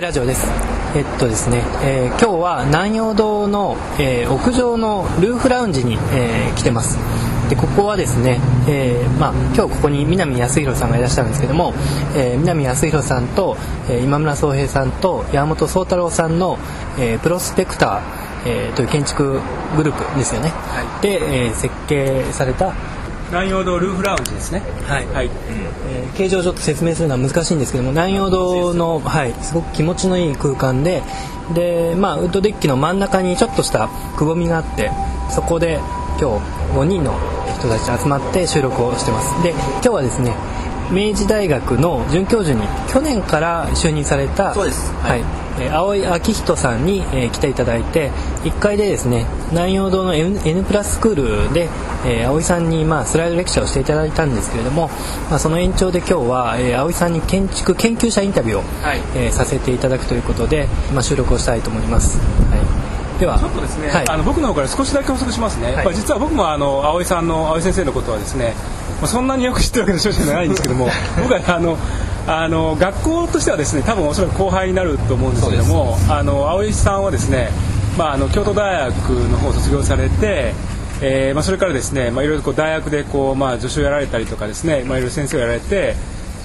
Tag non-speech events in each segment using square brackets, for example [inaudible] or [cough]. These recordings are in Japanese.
ラジオです。えっとですね、えー今日は南陽堂の、えー屋上のルーフラウンジに、えー来てます。でここはですね、えーまあ、今日ここに南康弘さんがいらっしゃるんですけども、えー南康弘さんと、えー今村宗平さんと山本宗太郎さんの、えープロスペクター、えーという建築グループですよね、で、えー設計された南陽堂ルーフラウンジですね。はい。はい、えー形状をちょっと説明するのは難しいんですけども南陽堂の、はい、すごく気持ちのいい空間でで、まあ、ウッドデッキの真ん中にちょっとしたくぼみがあってそこで今日5人の人たち集まって収録をしてます。で今日はですね明治大学の准教授に去年から就任されたそうです。はい。えー青井明人さんに、えー来ていただいて1階でですね南陽堂の N, N プラススクールで、えー青井さんに、まあ、スライドレクチャーをしていただいたんですけれども、まあ、その延長で今日は、えー青井さんに建築研究者インタビューを、はい。えーさせていただくということで、まあ、収録をしたいと思います、はい、ではちょっとですね、はい。あの僕の方から少しだけ補足しますね、はい。まあ実は僕もあの葵さんの葵先生のことはですね、まあ、そんなによく知ってるわけの少々じゃないんですけども [laughs] 僕はあのあの学校としてはですね多分おそらく後輩になると思うんですけどもあの葵さんはですね、まあ、あの京都大学の方を卒業されてえーまあ、それからですね、まあ、いろいろこう大学でこう、まあ、助手をやられたりとかですね、まあ、いろいろ先生をやられて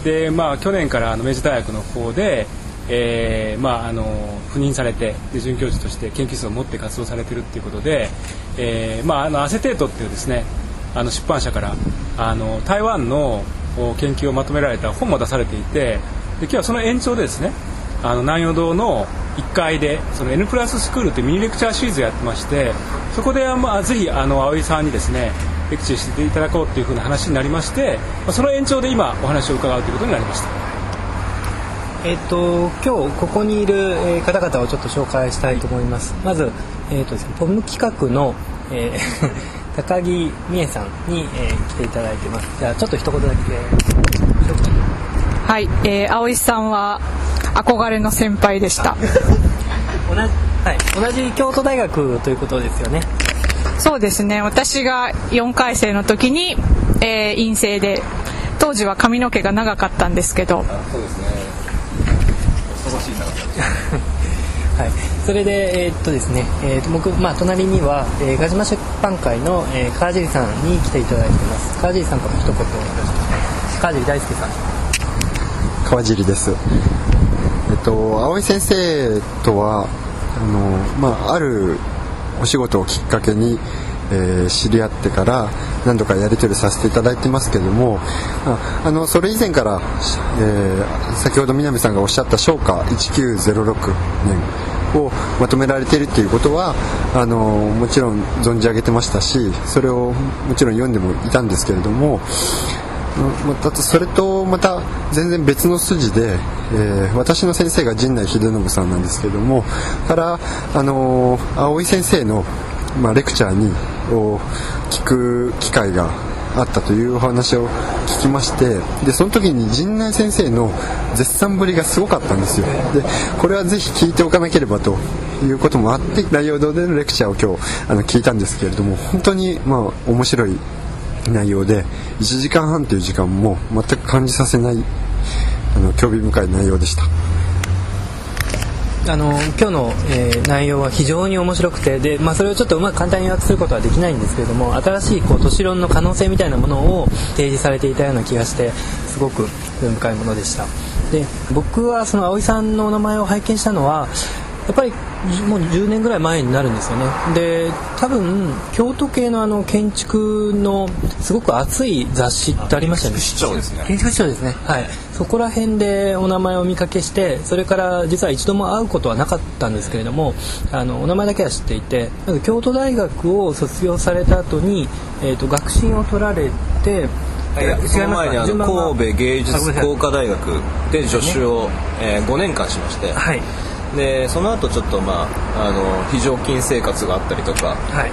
で、まあ、去年からあの明治大学の方で、えーまあ、あの赴任されてで准教授として研究室を持って活動されてるっていうことで、えーまあ、あのアセテートっていうですねあの出版社からあの台湾の研究をまとめられた本も出されていてで今日はその延長でですねあの南陽堂の1階でその N プラススクールというミニレクチャーシリーズをやってましてそこで、まあ、ぜひあの葵さんにですねレクチャーしていただこうというふうな話になりまして、まあ、その延長で今お話を伺うということになりました。えっと今日ここにいる方々をちょっと紹介したいと思います。まず、えっとですね、ポム企画の、えー高木美恵さんに、えー来ていただいてます。じゃあちょっと一言だけ、はい、えー、葵さんは憧れの先輩でした。[laughs] 同じ,、はい、同じ京都大学ということですよね。そうですね。私が4回生の時に、えー、陰性で、当時は髪の毛が長かったんですけど、[laughs] はい、それで、えーっとですね、えーっと僕、まあ、隣には、えー、ガジマ出版会の、えー、川尻さんに来ていただいてます。川尻さんから一言お願いします。川尻大輔さん。川尻です。えっと青井先生とはあのまああるお仕事をきっかけに、えー知り合ってから何度かやり取りさせていただいてますけども、ああのそれ以前から、えー先ほど南さんがおっしゃった商家1906年。をまとめられているっていうことはあのもちろん存じ上げてましたしそれをもちろん読んでもいたんですけれどもまたそれとまた全然別の筋で、えー私の先生が陣内秀信さんなんですけどもから、あのー青井先生の、まあ、レクチャーにを聞く機会があったというお話を聞きましてでその時に陣内先生の絶賛ぶりがすごかったんですよ。でこれはぜひ聞いておかなければということもあって内容堂でのレクチャーを今日あの聞いたんですけれども本当にまあ面白い内容で1時間半という時間も全く感じさせないあの興味深い内容でした。あの今日の、えー内容は非常に面白くてで、まあ、それをちょっとうまく簡単に予約することはできないんですけれども新しいこう都市論の可能性みたいなものを提示されていたような気がしてすごく深いものでした。で僕はその葵さんのお名前を拝見したのはやっぱりじもう10年ぐらい前になるんですよね。で多分京都系のあの建築のすごく熱い雑誌ってありましたよね。建築市長ですね。はいそこら辺でお名前を見かけしてそれから実は一度も会うことはなかったんですけれどもあのお名前だけは知っていて京都大学を卒業された後に、えー、と学信を取られていやその前にあの神戸芸術工科大学で助手を、えー5年間しまして、はい。でその後ちょっとまああの非常勤生活があったりとか、はい。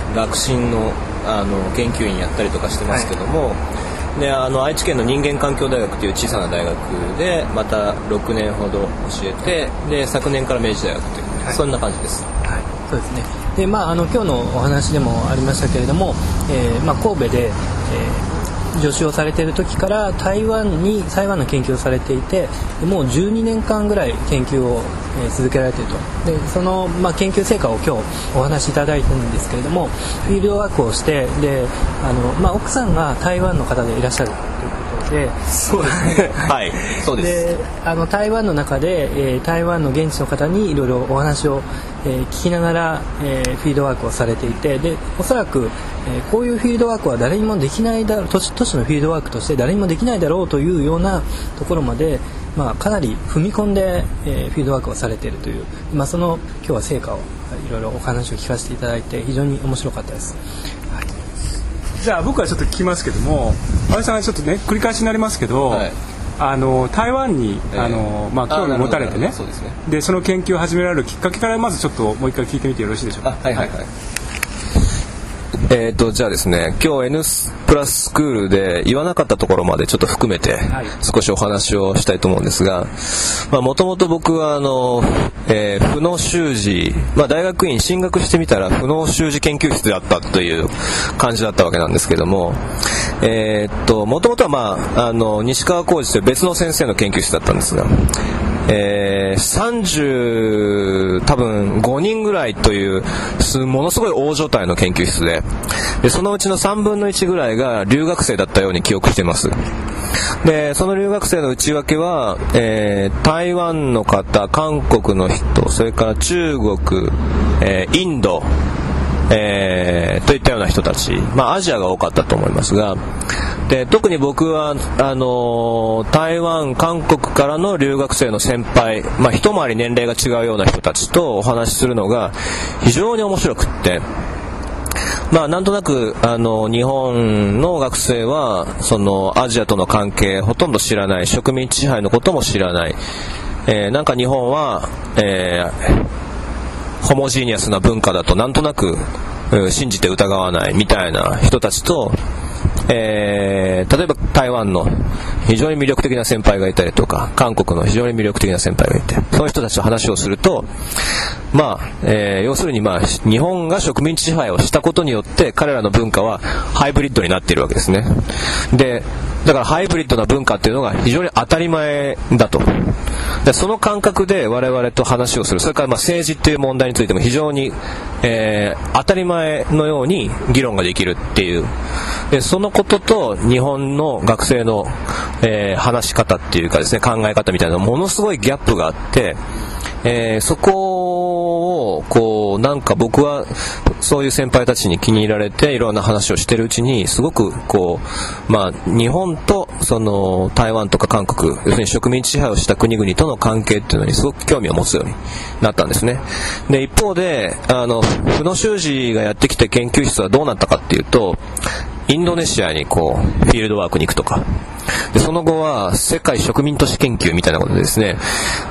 のあの研究員やったりとかしてますけども、であの愛知県の人間環境大学という小さな大学でまた6年ほど教えてで昨年から明治大学という、はいそんな感じです。はい、そうですね。で、まああの今日のお話でもありましたけれども、えーまあ神戸で、えー助手をされている時から台湾に台湾の研究をされていてもう12年間ぐらい研究を、続けられていると。でその、まあ、研究成果を今日お話しいただいてるんですけれどもフィールドワークをしてであの、まあ、奥さんが台湾の方でいらっしゃる。で。そう。ですねはい。そうです。であの台湾の中で、えー台湾の現地の方にいろいろお話を、えー聞きながら、えーフィールドワークをされていてでおそらく、えーこういうフィールドワークは誰にもできないだろう都市都市のフィールドワークとして誰にもできないだろうというようなところまで、まあ、かなり踏み込んで、えーフィールドワークをされているという、まあ、その今日は成果をいろいろお話を聞かせていただいて非常に面白かったです。じゃあ僕はちょっと聞きますけども安倍さんがちょっとね繰り返しになりますけど、はい。あの台湾に、ええ。あのまあ、興味を持たれてね。そうですね。でその研究を始められるきっかけからまずちょっともう一回聞いてみてよろしいでしょうか？あはいはい。はい [laughs] えっ、とじゃあですね今日 N プラススクールで言わなかったところまでちょっと含めてはい。少しお話をしたいと思うんですがもともと僕はあの、えー、不能習字、まあ、大学院進学してみたら不能習字研究室であったという感じだったわけなんですけどもえーっともともとはまああの西川浩二という別の先生の研究室だったんですがえー、30多分5人ぐらいというものすごい大所帯の研究室で。でそのうちの3分の1ぐらいが留学生だったように記憶しています。でその留学生の内訳は、えー台湾の方韓国の人それから中国、えーインドえーといったような人たち、まあ、アジアが多かったと思いますがで特に僕はあの台湾、韓国からの留学生の先輩、まあ、一回り年齢が違うような人たちとお話しするのが非常に面白くって。まあ、なんとなくあの日本の学生はそのアジアとの関係ほとんど知らない植民地支配のことも知らない、えーなんか日本は、えーホモジーニアスな文化だとなんとなく信じて疑わないみたいな人たちと、えー例えば台湾の非常に魅力的な先輩がいたりとか韓国の非常に魅力的な先輩がいてそういう人たちと話をするとまあ、えー要するにまあ日本が植民地支配をしたことによって彼らの文化はハイブリッドになっているわけですね。でだからハイブリッドな文化っていうのが非常に当たり前だと。でその感覚で我々と話をする。それからま政治っていう問題についても非常に、えー当たり前のように議論ができるっていうでそのことと日本の学生の、えー話し方っていうかですね考え方みたいなものすごいギャップがあって、えーそこをこうなんか僕はそういう先輩たちに気に入られていろんな話をしてるうちにすごくこう、まあ、日本とその台湾とか韓国要するに植民地支配をした国々との関係っていうのにすごく興味を持つようになったんですね。で一方であの宇野修二がやってきて研究室はどうなったかっていうとインドネシアにこうフィールドワークに行くとか。でその後は世界植民都市研究みたいなことでですね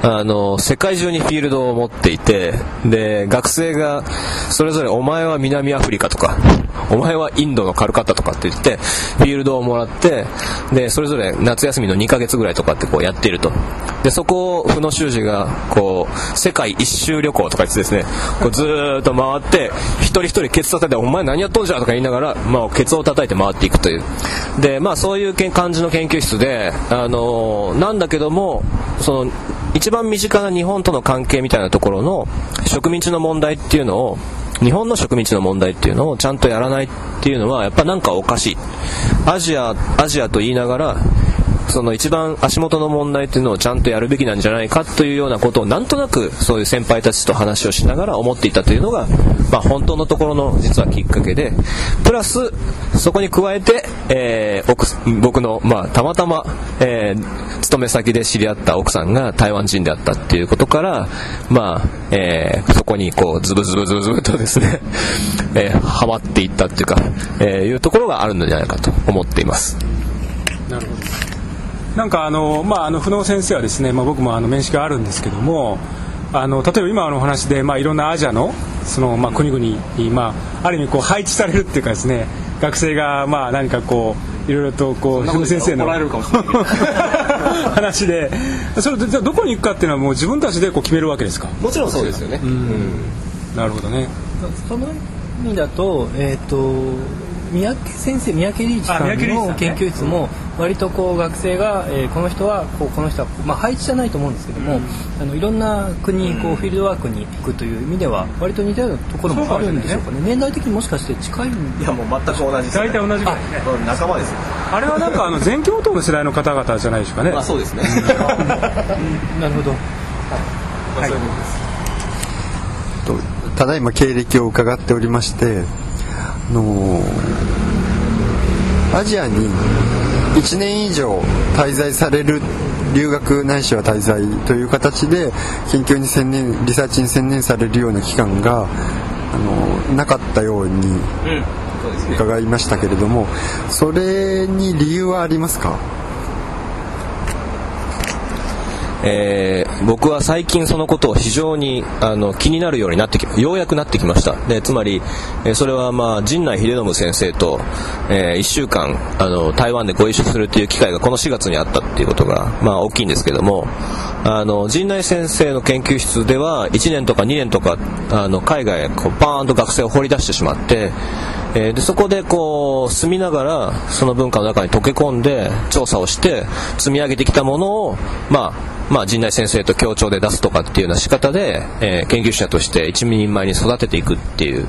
あの世界中にフィールドを持っていてで学生がそれぞれお前は南アフリカとかお前はインドのカルカッタとかって言ってフィールドをもらってでそれぞれ夏休みの2ヶ月ぐらいとかってこうやっていると。でそこを負の修二がこう世界一周旅行とか言ってですねこうずーっと回って一人一人ケツ叩いて「お前何やっとんじゃ」とか言いながら、まあ、ケツを叩いて回っていくという。でまあそういう感じの研究室であのなんだけどもその一番身近な日本との関係みたいなところの植民地の問題っていうのを日本の植民地の問題っていうのをちゃんとやらないっていうのはやっぱなんかおかしい。アジアアジアと言いながらその一番足元の問題っていうのをちゃんとやるべきなんじゃないかというようなことをなんとなくそういう先輩たちと話をしながら思っていたというのが、まあ、本当のところの実はきっかけでプラスそこに加えて、えー僕の、まあ、たまたま、えー勤め先で知り合った奥さんが台湾人であったっていうことから、まあえーそこにこうズブズブズブズブとですね、[laughs] えーハマっていったっていうか、えーいうところがあるんじゃないかと思っています。なるほどなんかあの、まあ、あの不能先生はですね、まあ、僕もあの面識があるんですけどもあの例えば今のお話で、まあ、いろんなアジアのその、まあ、国々に、まあ、ある意味こう配置されるっていうかですね学生がまあ何かこういろいろとこう不能先生の [laughs] [laughs] 話でそれでじゃあどこに行くかっていうのはもう自分たちでこう決めるわけですか？もちろんそうですよね。なるほどね。その意味だと,、えーと三宅先生三宅リーチさんのね。研究室も割とこう学生が、えーこの人はこうこの人はまあ配置じゃないと思うんですけども、あのいろんな国にこうフィールドワークに行くという意味では割と似たようなところもあるんでしょうかね。年代的にもしかして近いんいやもう全く同じです、大体同じぐらい。ねうん仲間ですよ。あれはなんかあの全教頭の世代の方々じゃないでしょうかね。まあそうですね。なるほど。まあそうい。うことですとただいま経歴を伺っておりましてあのアジアに1年以上滞在される留学ないしは滞在という形で研究に専念リサーチに専念されるような期間があのなかったように伺いましたけれどもそれに理由はありますか？えー僕は最近そのことを非常にあの気になるようになってきようやくなってきました。でつまり、えそれはまあ陣内秀信先生と、え1週間あの台湾でご一緒するという機会がこの4月にあったっていうことが、まあ、大きいんですけどもあの陣内先生の研究室では1年とか2年とかあの海外へこうバーンと学生を掘り出してしまってえーでそこでこう住みながらその文化の中に溶け込んで調査をして積み上げてきたものを、まあ、まあ陣内先生と協調で出すとかっていうような仕方で、えー研究者として一人前に育てていくっていう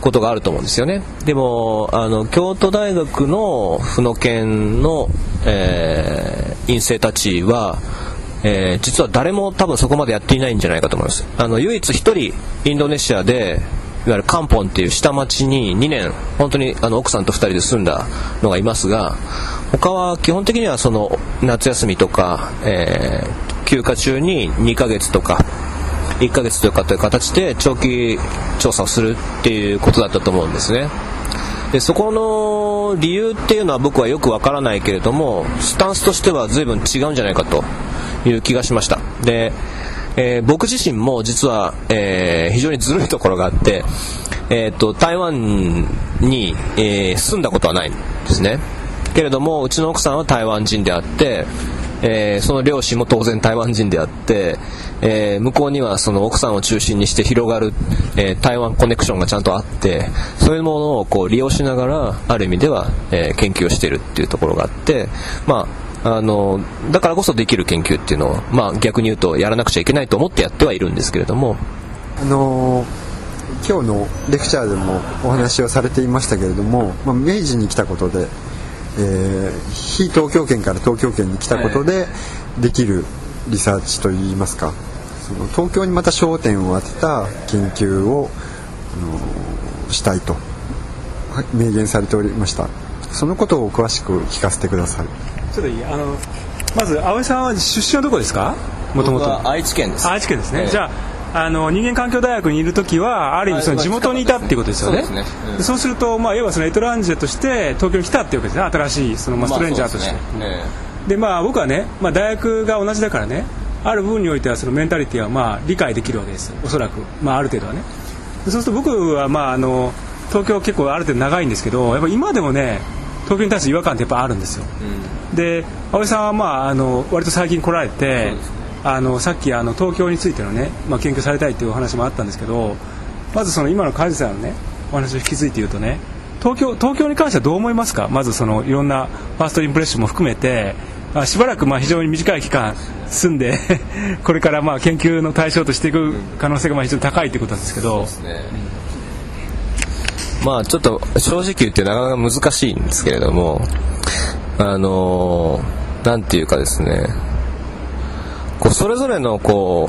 ことがあると思うんですよね。でもあの京都大学の府の研の、えー院生たちはえー実は誰も多分そこまでやっていないんじゃないかと思います。あの唯一一人インドネシアでいわゆるカンポンっていう下町に2年本当にあの奥さんと2人で住んだのがいますが他は基本的にはその夏休みとか、えー休暇中に2ヶ月とか1ヶ月とかという形で長期調査をするっていうことだったと思うんですね。でそこの理由っていうのは僕はよくわからないけれどもスタンスとしては随分違うんじゃないかという気がしました。で、えー僕自身も実は、えー非常にずるいところがあって、えー、と台湾に、えー住んだことはないんですね。けれどもうちの奥さんは台湾人であって、えその両親も当然台湾人であって、え向こうにはその奥さんを中心にして広がる、え台湾コネクションがちゃんとあってそういうものをこう利用しながらある意味では、え研究をしているっていうところがあってまああのだからこそできる研究っていうのを、まあ、逆に言うとやらなくちゃいけないと思ってやってはいるんですけれども。あの今日のレクチャーでもお話をされていましたけれども、まあ、明治に来たことで、えー非東京圏から東京圏に来たことでできるリサーチといいますかその東京にまた焦点を当てた研究を、あのしたいとはい明言されておりました。そのことを詳しく聞かせてくださいちょっといい？あのまず葵さんは出身はどこですか？もともと愛知県です。愛知県ですね、ええ。じゃああの人間環境大学にいる時はある意味その地元にいたっていうことですよね。そうですね。うん。でそうすると、まあ、要はそのエトランジェとして東京に来たっていうわけですね。新しいその、まあ、ストレンジャーとして、まあですね。えでまあ僕はね、まあ、大学が同じだからねある部分においてはそのメンタリティはまあ理解できるわけです。おそらく、まあ、ある程度はね。でそうすると僕はまああの東京結構ある程度長いんですけどやっぱ今でもね東京に対して違和感ってやっぱあるんですよ。で葵さんはまああの割と最近来られて、あのさっきあの東京についてのね、まあ、研究されたいっていうお話もあったんですけどまずその今の梶さんのねお話を引き継いで言うとね東京東京に関してはどう思いますか？まずそのいろんなファーストインプレッションも含めてあしばらくまあ非常に短い期間住んで [laughs] これからまあ研究の対象としていく可能性がまあ非常に高いということなんですけど、えねまあちょっと正直言ってなかなか難しいんですけれどもあのーなんていうかですねこうそれぞれのこ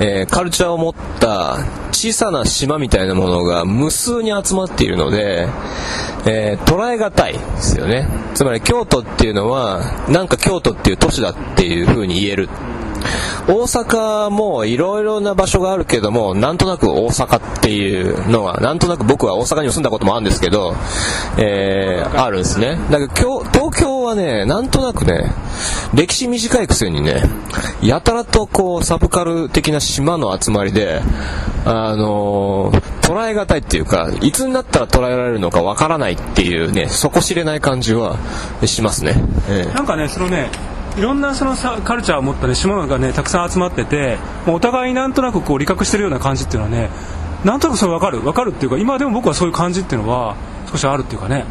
う、えーカルチャーを持った小さな島みたいなものが無数に集まっているので、えー捉え難いですよね。つまり京都っていうのはなんか京都っていう都市だっていうふうに言える。大阪もいろいろな場所があるけどもなんとなく大阪っていうのはなんとなく僕は大阪に住んだこともあるんですけど、えーあるんですね。だけど東京はねなんとなくね歴史短いくせにねやたらとこうサブカル的な島の集まりであのー捉え難いっていうかいつになったら捉えられるのかわからないっていうね底知れない感じはしますね、ええ。なんかねそのねいろんなそのカルチャーを持ったね島がねたくさん集まっててもうお互いなんとなくこう理覚してるような感じっていうのはねなんとなくそれ分かる。分かるっていうか今でも僕はそういう感じっていうのは少しあるっていうかね、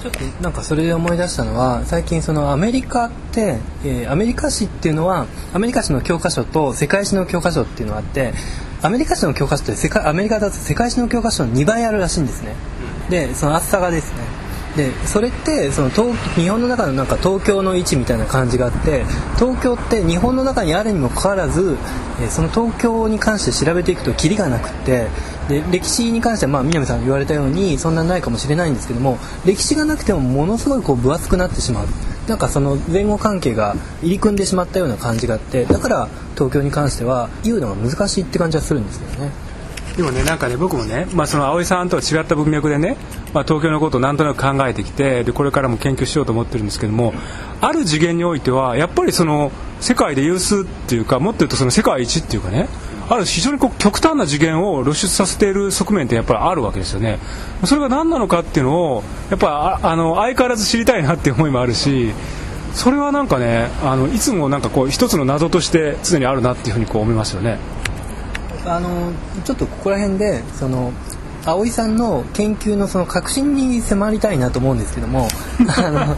ちょっとなんかそれで思い出したのは最近そのアメリカって、えーアメリカ史っていうのはアメリカ史の教科書と世界史の教科書っていうのがあってアメリカ史の教科書って世界アメリカだと世界史の教科書の2倍あるらしいんですね。でその厚さがですねでそれってその東日本の中のなんか東京の位置みたいな感じがあって東京って日本の中にあるにもかかわらず、えその東京に関して調べていくとキリがなくってで歴史に関しては、まあ、南さん言われたようにそんなないかもしれないんですけども歴史がなくてもものすごいこう分厚くなってしまうなんかその前後関係が入り組んでしまったような感じがあってだから東京に関しては言うのが難しいって感じはするんですけどね。でもねなんかね僕もね、まあ、その葵さんとは違った文脈でね、まあ、東京のことをなんとなく考えてきてでこれからも研究しようと思ってるんですけどもある次元においてはやっぱりその世界で有数っていうかもっと言うとその世界一っていうかねある非常にこう極端な次元を露出させている側面ってやっぱりあるわけですよねそれが何なのかっていうのをやっぱあの相変わらず知りたいなっていう思いもあるしそれはなんかねあのいつもなんかこう一つの謎として常にあるなっていうふうにこう思いますよね。あのちょっとここら辺でその葵さんの研究のその革新に迫りたいなと思うんですけども [laughs] あの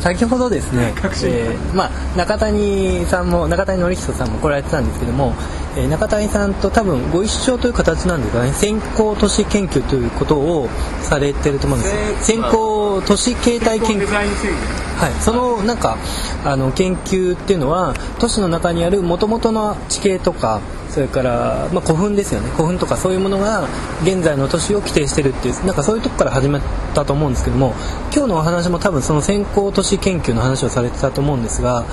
先ほどですね、えーまあ、中谷さんも中谷典人さんも来られてたんですけども、えー中谷さんと多分ご一緒という形なんですかね先行都市研究ということをされてると思うんです。先行都市形態研究。はい、そのなんかあの研究っていうのは都市の中にある元々の地形とかそれから、まあ、古墳ですよね。古墳とかそういうものが現在の都市を規定してるっていうなんかそういうとこから始まったと思うんですけども今日のお話も多分その先行都市研究の話をされてたと思うんですが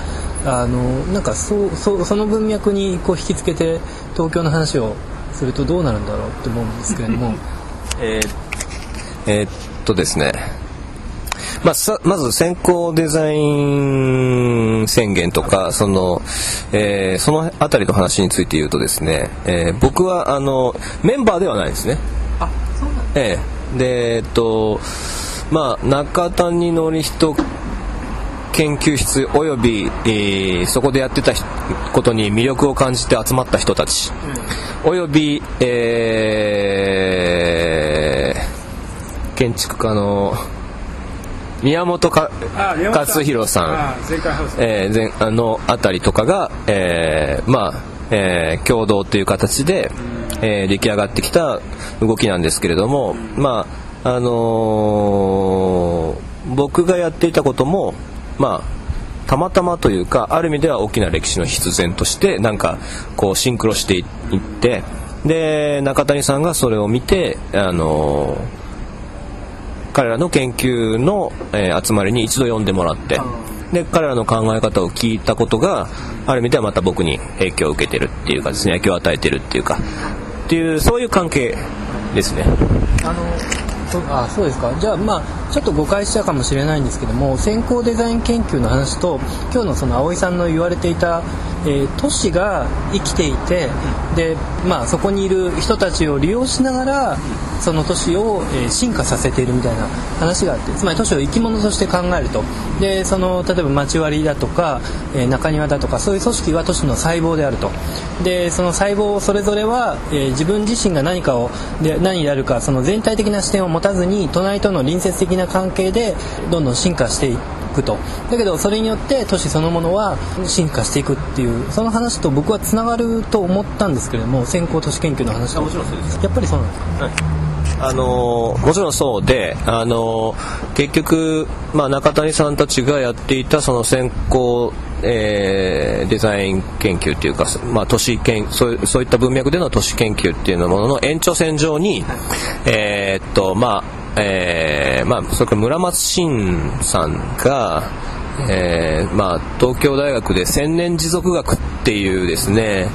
あのなんかそそその文脈にこう引きつけて東京の話をするとどうなるんだろうって思うんですけれども。[laughs] えーえーっとですね、まあ、さまず先行デザイン宣言とかその,、えーそのあたりの話について言うとですね、えー僕はあのメンバーではないですね。ええ。でえっとまあ中谷典人研究室および、えーそこでやってたひことに魅力を感じて集まった人たち、および、えー建築家の宮本か勝弘さん。えー前あのあたりとかが、えーまあえー共同という形で、えー出来上がってきた動きなんですけれども、まああのー僕がやっていたことも、まあ、たまたまというかある意味では大きな歴史の必然としてなんかこうシンクロしていってで中谷さんがそれを見て、あのー彼らの研究の、えー集まりに一度呼んでもらってで彼らの考え方を聞いたことがある意味ではまた僕に影響を受けてるっていうかですね影響を与えてるっていうかっていうそういう関係ですね。あのそあそうですか。じゃあまあちょっと誤解しちゃうかもしれないんですけども先行デザイン研究の話と今日のその葵さんの言われていた、えー都市が生きていてで、まあ、そこにいる人たちを利用しながらその都市を、えー進化させているみたいな話があってつまり都市を生き物として考えると。でその例えば町割りだとか、えー中庭だとかそういう組織は都市の細胞であると。でその細胞それぞれは、えー自分自身が何かをで何であるかその全体的な視点を持たずに隣との隣接的な関係でどんどん進化していくと。だけどそれによって都市そのものは進化していくっていうその話と僕はつながると思ったんですけれども先行都市研究の話と。もちろんそうです。やっぱりそうなんですか？あのーもちろんそうで、あのー結局、まあ、中谷さんたちがやっていたその先行、えーデザイン研究っていうか、まあ、都市研そういそういった文脈での都市研究っていうものの延長線上に、えーっとまあえーまあ、それから村松信さんが、えーまあ、東京大学で千年持続学っていうですね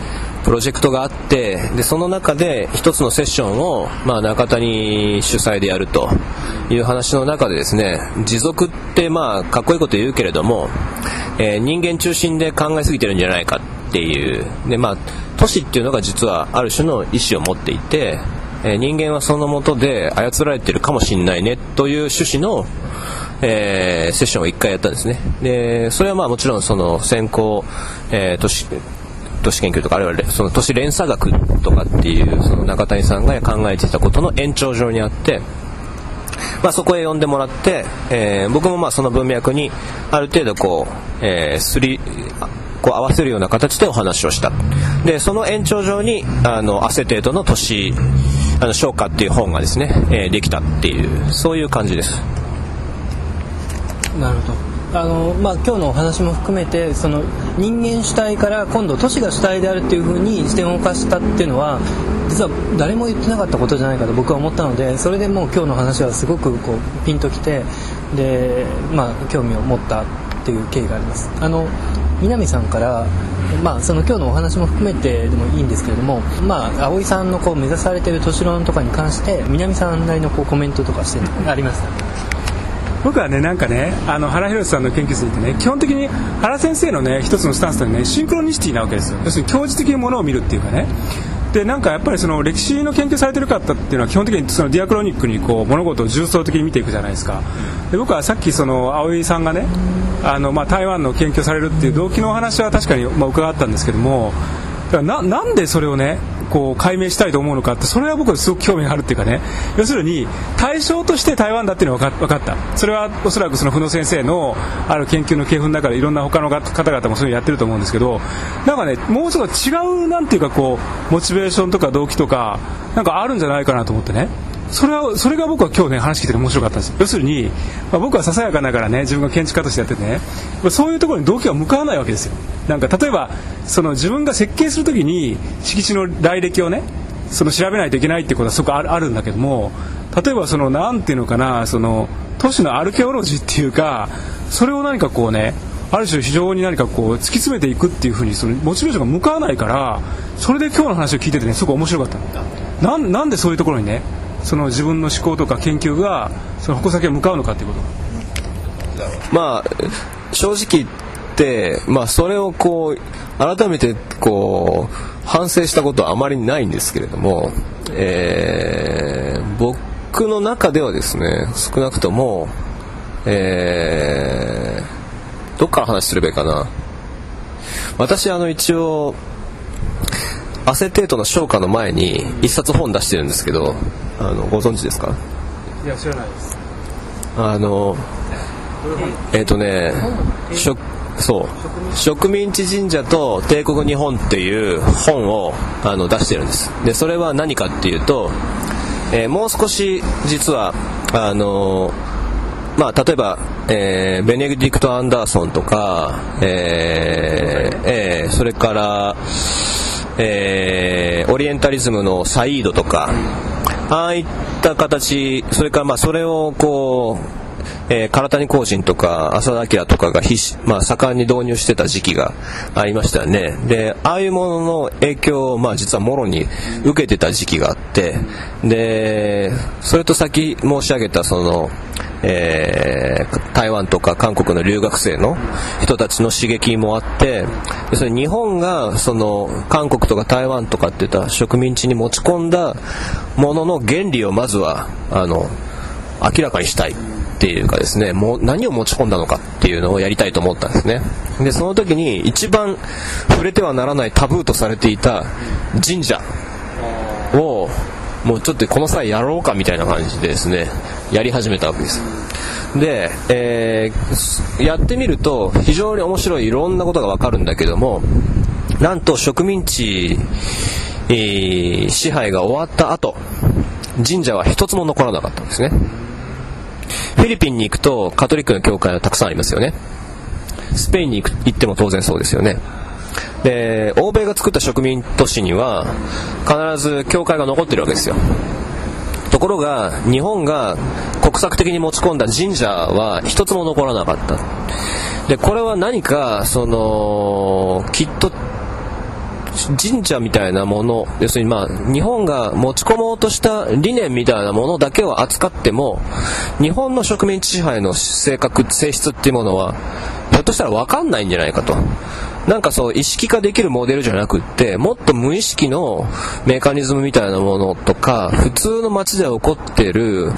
プロジェクトがあってでその中で一つのセッションを、まあ、中谷主催でやるという話の中でですね持続ってまあかっこいいこと言うけれども、えー人間中心で考えすぎてるんじゃないかっていう。で、まあ、都市っていうのが実はある種の意思を持っていて、え人間はそのもとで操られてるかもしれないねという趣旨のえーセッションを1回やったんですね。でそれはまあもちろんその先行、えー都市都市研究とかあるいはその都市連鎖学とかっていうその中谷さんが考えてたことの延長上にあってまあ、そこへ呼んでもらって、えー僕もまあその文脈にある程度こう、えーすりこう合わせるような形でお話をした。でその延長上にあのアセテートの都市あの昇華っていう本がですね、えーできたっていうそういう感じです。なるほど。あのまあ、今日のお話も含めてその人間主体から今度都市が主体であるっていうふうに視点を動したっていうのは実は誰も言ってなかったことじゃないかと僕は思ったのでそれでもう今日の話はすごくこうピンときてで、まあ、興味を持ったっていう経緯があります。あの南さんから、まあ、その今日のお話も含めてでもいいんですけれども、まあ、葵さんのこう目指されてる都市論とかに関して南さんなりのこうコメントとかしてありますか？僕はねなんかねあの原博さんの研究室にいてね基本的に原先生のね一つのスタンスというのはねシンクロニシティなわけですよ。要するに教授的にものを見るっていうかね。でなんかやっぱりその歴史の研究されてる方っていうのは基本的にそのディアクロニックにこう物事を重層的に見ていくじゃないですか。で僕はさっきその葵さんがねあの、まあ、台湾の研究されるっていう動機のお話は確かに、まあ、伺ったんですけどもだからななんでそれをねこう解明したいと思うのかってそれは僕はすごく興味があるっていうかね。要するに対象として台湾だっていうのは分かった。それはおそらくその布野先生のある研究の系譜の中でいろんな他の方々もそういうのやってると思うんですけどなんかねもうちょっと違うなんていうかこうモチベーションとか動機とかなんかあるんじゃないかなと思ってね。それはそれが僕は今日ね話聞いて面白かったんです。要するに、まあ、僕はささやかながらね自分が建築家としてやっててねそういうところに動機は向かわないわけですよ。なんか例えばその自分が設計するときに敷地の来歴をねその調べないといけないってことはすごくあるあるんだけども例えばそのなんていうのかなその都市のアルケオロジーっていうかそれを何かこうねある種非常に何かこう突き詰めていくっていうふうにそのモチベーションが向かわないからそれで今日の話を聞いててねすごく面白かった。なんなんでそういうところにねその自分の思考とか研究がその矛先が向かうのかっていうこと。まあ正直言って、まあ、それをこう改めてこう反省したことはあまりないんですけれども、えー僕の中ではですね少なくとも、えーどっから話すればいいかな。私あの一応アセテートの昇華の前に一冊本出してるんですけどあのご存知ですか？いや知らないです。あのえっ、とね植そう。植民地神社と帝国日本っていう本をあの出してるんです。でそれは何かっていうと、えーもう少し実はあのまあ、例えば、えーベネディクト・アンダーソンとか、えーえーそれから、えーオリエンタリズムのサイードとかああいった形それからまあそれをこうえー、唐谷公人とか浅田明とかが必死、まあ、盛んに導入してた時期がありましたよね。でああいうものの影響を、まあ、実はもろに受けてた時期があってでそれと先申し上げたその、えー台湾とか韓国の留学生の人たちの刺激もあって要するに日本がその韓国とか台湾とかっていった植民地に持ち込んだものの原理をまずはあの明らかにしたいっていうかですねもう何を持ち込んだのかっていうのをやりたいと思ったんですね。でその時に一番触れてはならないタブーとされていた神社をもうちょっとこの際やろうかみたいな感じでですねやり始めたわけです。で、えーやってみると非常に面白いいろんなことがわかるんだけどもなんと植民地、支配が終わった後神社は一つも残らなかったんですね。フィリピンに行くとカトリックの教会はたくさんありますよね。スペインに行く行っても当然そうですよね。で欧米が作った植民都市には必ず教会が残ってるわけですよ。ところが日本が国策的に持ち込んだ神社は一つも残らなかった。でこれは何かそのきっと神社みたいなもの要するにまあ日本が持ち込もうとした理念みたいなものだけを扱っても日本の植民地支配の性格性質っていうものはっとしたら分かんないんじゃないかとなんかそう意識化できるモデルじゃなくってもっと無意識のメカニズムみたいなものとか普通の街で起こってる、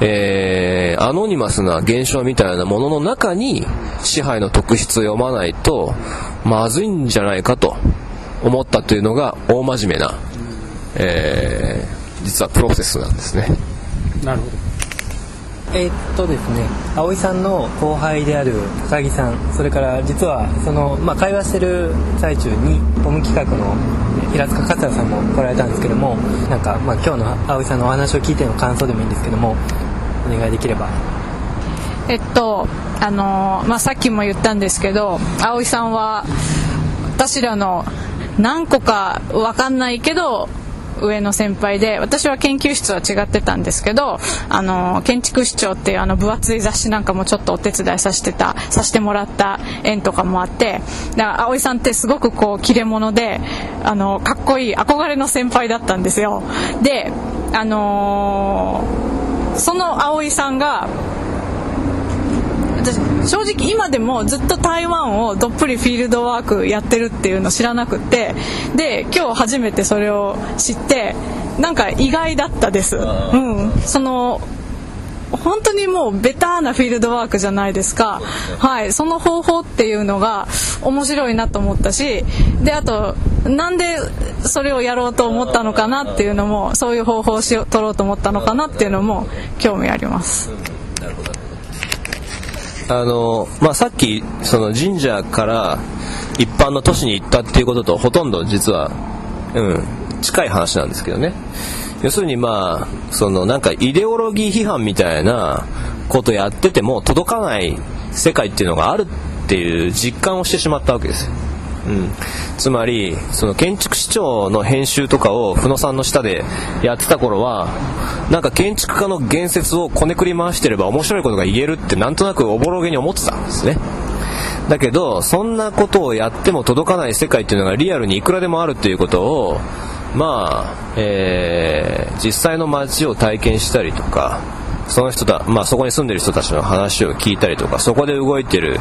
えーアノニマスな現象みたいなものの中に支配の特質を読まないとまずいんじゃないかと思ったというのが大真面目な、えー実はプロセスなんですね。なるほどえーっとですね葵さんの後輩である高木さん。それから実はその、まあ、会話してる最中にポム企画の平塚勝也さんも来られたんですけどもなんか、まあ、今日の葵さんのお話を聞いての感想でもいいんですけどもお願いできれば。えっとあのまあ、さっきも言ったんですけど葵さんは私らの何個か分かんないけど上の先輩で私は研究室は違ってたんですけどあの建築士長っていうあの分厚い雑誌なんかもちょっとお手伝いさせてたさせてもらった縁とかもあってだから葵さんってすごくこう切れ者であのかっこいい憧れの先輩だったんですよ。であのーその葵さんが私正直今でもずっと台湾をどっぷりフィールドワークやってるっていうの知らなくってで今日初めてそれを知ってなんか意外だったです、うん、その本当にもうベターなフィールドワークじゃないですか、はい、その方法っていうのが面白いなと思ったしであとなんでそれをやろうと思ったのかなっていうのもそういう方法を取ろうと思ったのかなっていうのも興味あります。あの、まあ、さっきその神社から一般の都市に行ったっていうこととほとんど実は、うん、近い話なんですけどね。要するにまあそのなんかイデオロギー批判みたいなことやってても届かない世界っていうのがあるっていう実感をしてしまったわけですよ。うん、つまりその建築士長の編集とかを負野さんの下でやってた頃はなんか建築家の言説をこねくり回してれば面白いことが言えるってなんとなくおぼろげに思ってたんですね。だけどそんなことをやっても届かない世界っていうのがリアルにいくらでもあるっていうことをまあ、えー実際の街を体験したりとかその人だ、まあ、そこに住んでる人たちの話を聞いたりとかそこで動いてる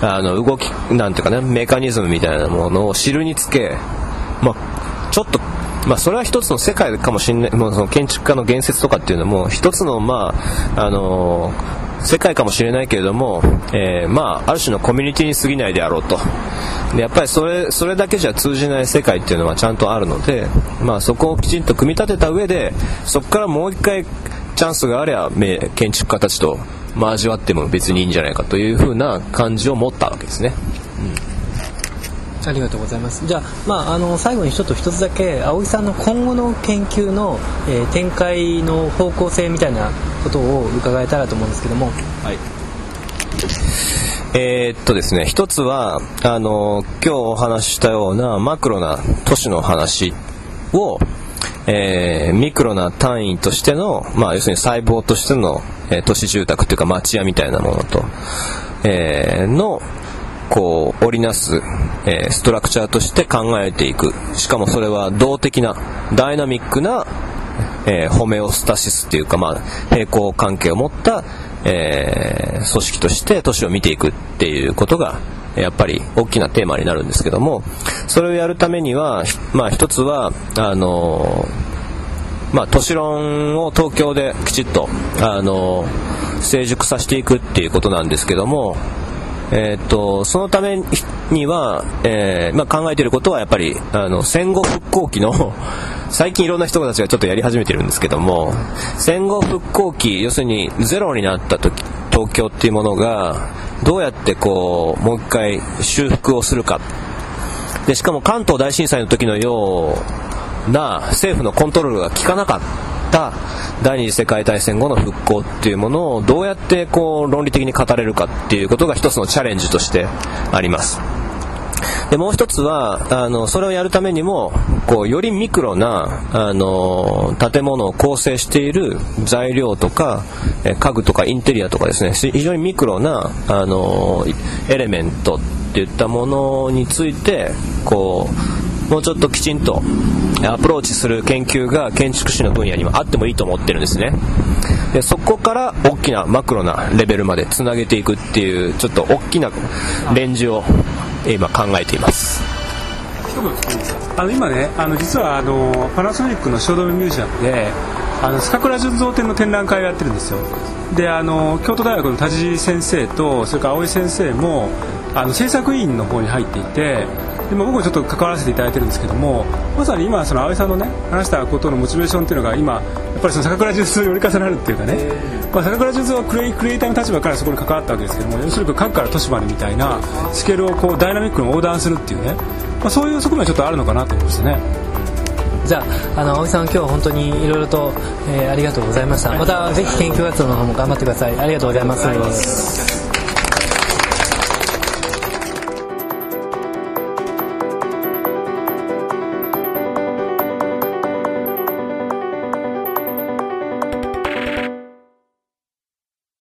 あの動きなんていうかねメカニズムみたいなものを知るにつけ、まあ、ちょっとまあ、それは一つの世界かもしれない、もうその建築家の言説とかっていうのも一つの、まああの世界かもしれないけれども、えーまあ、ある種のコミュニティに過ぎないであろうと。でやっぱりそれそれだけじゃ通じない世界っていうのはちゃんとあるので、まあ、そこをきちんと組み立てた上でそこからもう一回チャンスがあれば建築家たちと交わっても別にいいんじゃないかというふうな感じを持ったわけですね。ありがとうございますじゃあ,、まあ、あの最後にちょっと一つだけ葵さんの今後の研究の、えー展開の方向性みたいなことを伺えたらと思うんですけどもはい。えーっとですね、一つは、あの、今日お話ししたようなマクロな都市の話を、えーミクロな単位としての、まあ、要するに細胞としての、えー都市住宅というか町屋みたいなものと、えーの、こう、織りなす、えーストラクチャーとして考えていく。しかもそれは動的な、ダイナミックな、えーホメオスタシスっていうか、まあ、平行関係を持った、えー組織として都市を見ていくっていうことが、やっぱり大きなテーマになるんですけども、それをやるためには、まあ一つは、あのまあ、都市論を東京できちっと、あの成熟させていくっていうことなんですけども、えーっとそのためには、えーまあ、考えていることはやっぱりあの戦後復興期の最近いろんな人たちがちょっとやり始めてるんですけども戦後復興期要するにゼロになった時東京っていうものがどうやってこうもう一回修復をするかでしかも関東大震災の時のような政府のコントロールが効かなかった第二次世界大戦後の復興っていうものをどうやってこう論理的に語れるかっていうことが一つのチャレンジとしてあります。でもう一つはあのそれをやるためにもこうよりミクロなあの建物を構成している材料とかえ家具とかインテリアとかですね。非常にミクロなあのエレメントっていったものについてこうもうちょっときちんとアプローチする研究が建築士の分野にはあってもいいと思ってるんですね。でそこから大きなマクロなレベルまでつなげていくっていうちょっと大きなレンジを今考えています。あの今ねあの実はあのパナソニックの汐留ミュージアムであのスカクラ純蔵展の展覧会をやってるんですよ。であの京都大学の田地先生とそれから葵先生もあの制作委員の方に入っていてでまあ僕もちょっと関わらせていただいてるんですけどもまさに今その安倍さんのね話したことのモチベーションっていうのが今ぱりその坂倉純に折り重なるっていうかね、まあ、坂倉純はクリエクリエイターの立場からそこに関わったわけですけども要するに各から都市までみたいなスケールをこうダイナミックに横断するっていうね、まあ、そういう側面はちょっとあるのかなと思いましたね。じゃああの青木さん今日は本当にいろいろと、えーありがとうございました。またぜひ研究活動の方も頑張ってください。ありがとうございます